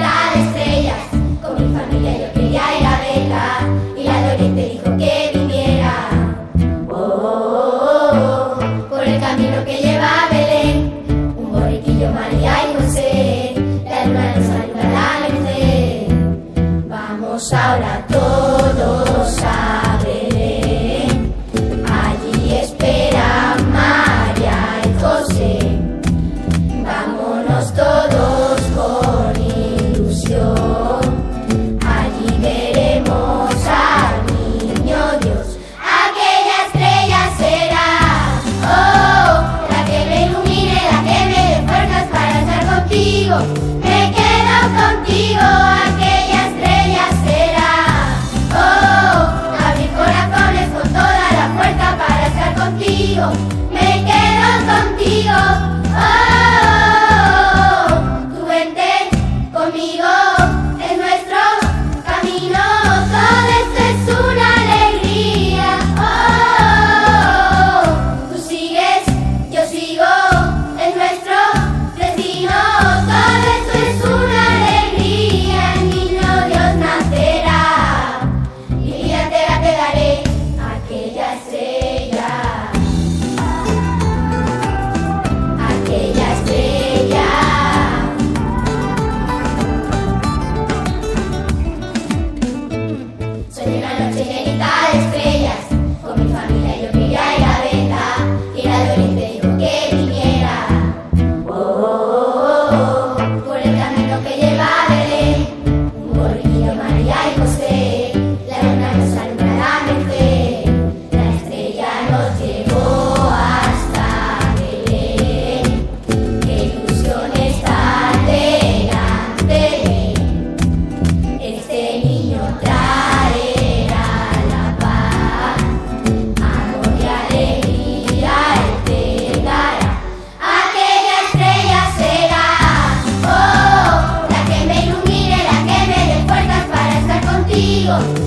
estrellas, con mi familia yo. Contigo, me quedo contigo, 아.